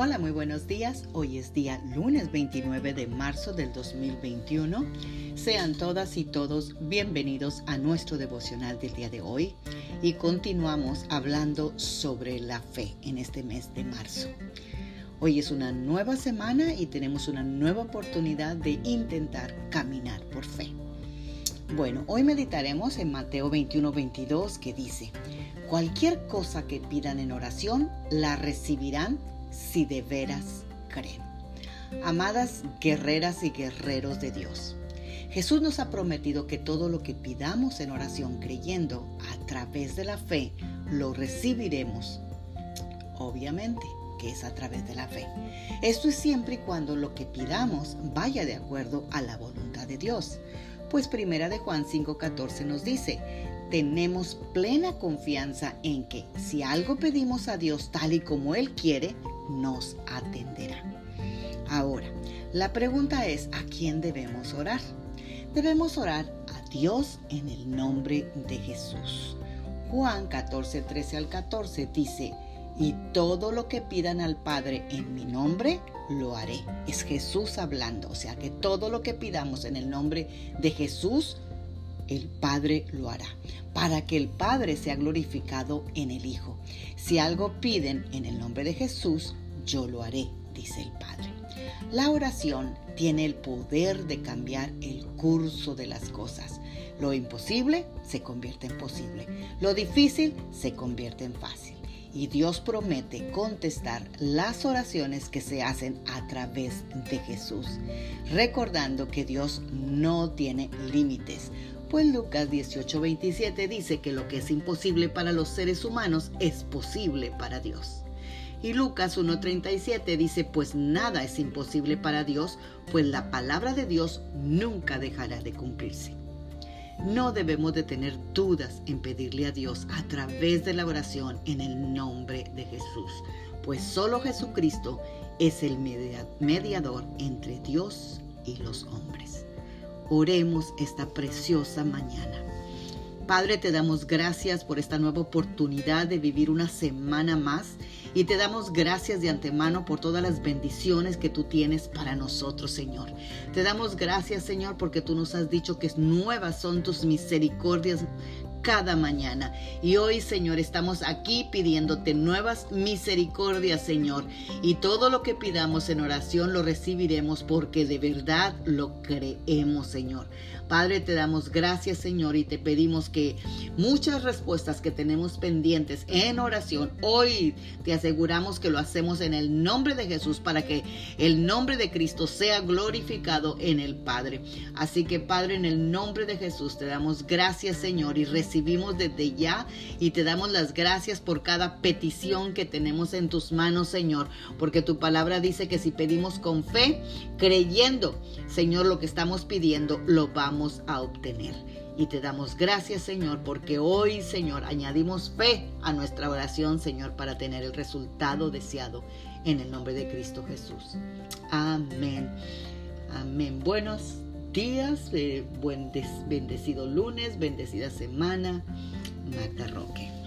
Hola, muy buenos días. Hoy es día lunes 29 de marzo del 2021. Sean todas y todos bienvenidos a nuestro devocional del día de hoy y continuamos hablando sobre la fe en este mes de marzo. Hoy es una nueva semana y tenemos una nueva oportunidad de intentar caminar por fe. Bueno, hoy meditaremos en Mateo 21-22 que dice, cualquier cosa que pidan en oración, la recibirán si de veras creen. Amadas guerreras y guerreros de Dios, Jesús nos ha prometido que todo lo que pidamos en oración creyendo a través de la fe, lo recibiremos. Obviamente que es a través de la fe. Esto es siempre y cuando lo que pidamos vaya de acuerdo a la voluntad de Dios. Pues primera de Juan 5:14 nos dice, tenemos plena confianza en que si algo pedimos a Dios tal y como Él quiere, nos atenderá. Ahora, la pregunta es, ¿a quién debemos orar? Debemos orar a Dios en el nombre de Jesús. Juan 14, 13 al 14 dice, y todo lo que pidan al Padre en mi nombre, lo haré. Es Jesús hablando, o sea que todo lo que pidamos en el nombre de Jesús, el Padre lo hará, para que el Padre sea glorificado en el Hijo. Si algo piden en el nombre de Jesús, yo lo haré, dice el Padre. La oración tiene el poder de cambiar el curso de las cosas. Lo imposible se convierte en posible. Lo difícil se convierte en fácil. Y Dios promete contestar las oraciones que se hacen a través de Jesús, recordando que Dios no tiene límites. Pues Lucas 18:27 dice que lo que es imposible para los seres humanos es posible para Dios. Y Lucas 1.37 dice, pues nada es imposible para Dios, pues la palabra de Dios nunca dejará de cumplirse. No debemos de tener dudas en pedirle a Dios a través de la oración en el nombre de Jesús, pues solo Jesucristo es el mediador entre Dios y los hombres. Oremos esta preciosa mañana. Padre, te damos gracias por esta nueva oportunidad de vivir una semana más y te damos gracias de antemano por todas las bendiciones que tú tienes para nosotros, Señor. Te damos gracias, Señor, porque tú nos has dicho que nuevas son tus misericordias cada mañana. Y hoy, Señor, estamos aquí pidiéndote nuevas misericordias, Señor. Y todo lo que pidamos en oración lo recibiremos porque de verdad lo creemos, Señor. Padre, te damos gracias, Señor, y te pedimos que muchas respuestas que tenemos pendientes en oración, hoy te aseguramos que lo hacemos en el nombre de Jesús para que el nombre de Cristo sea glorificado en el Padre. Así que, Padre, en el nombre de Jesús te damos gracias, Señor, y recibimos desde ya y te damos las gracias por cada petición que tenemos en tus manos, Señor, porque tu palabra dice que si pedimos con fe, creyendo, Señor, lo que estamos pidiendo, lo vamos a obtener. Y te damos gracias, Señor, porque hoy, Señor, añadimos fe a nuestra oración, Señor, para tener el resultado deseado en el nombre de Cristo Jesús. Amén. Amén. Buenos días, eh, buen bendecido lunes, bendecida semana. Magda Roque.